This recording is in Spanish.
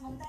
¡Gracias!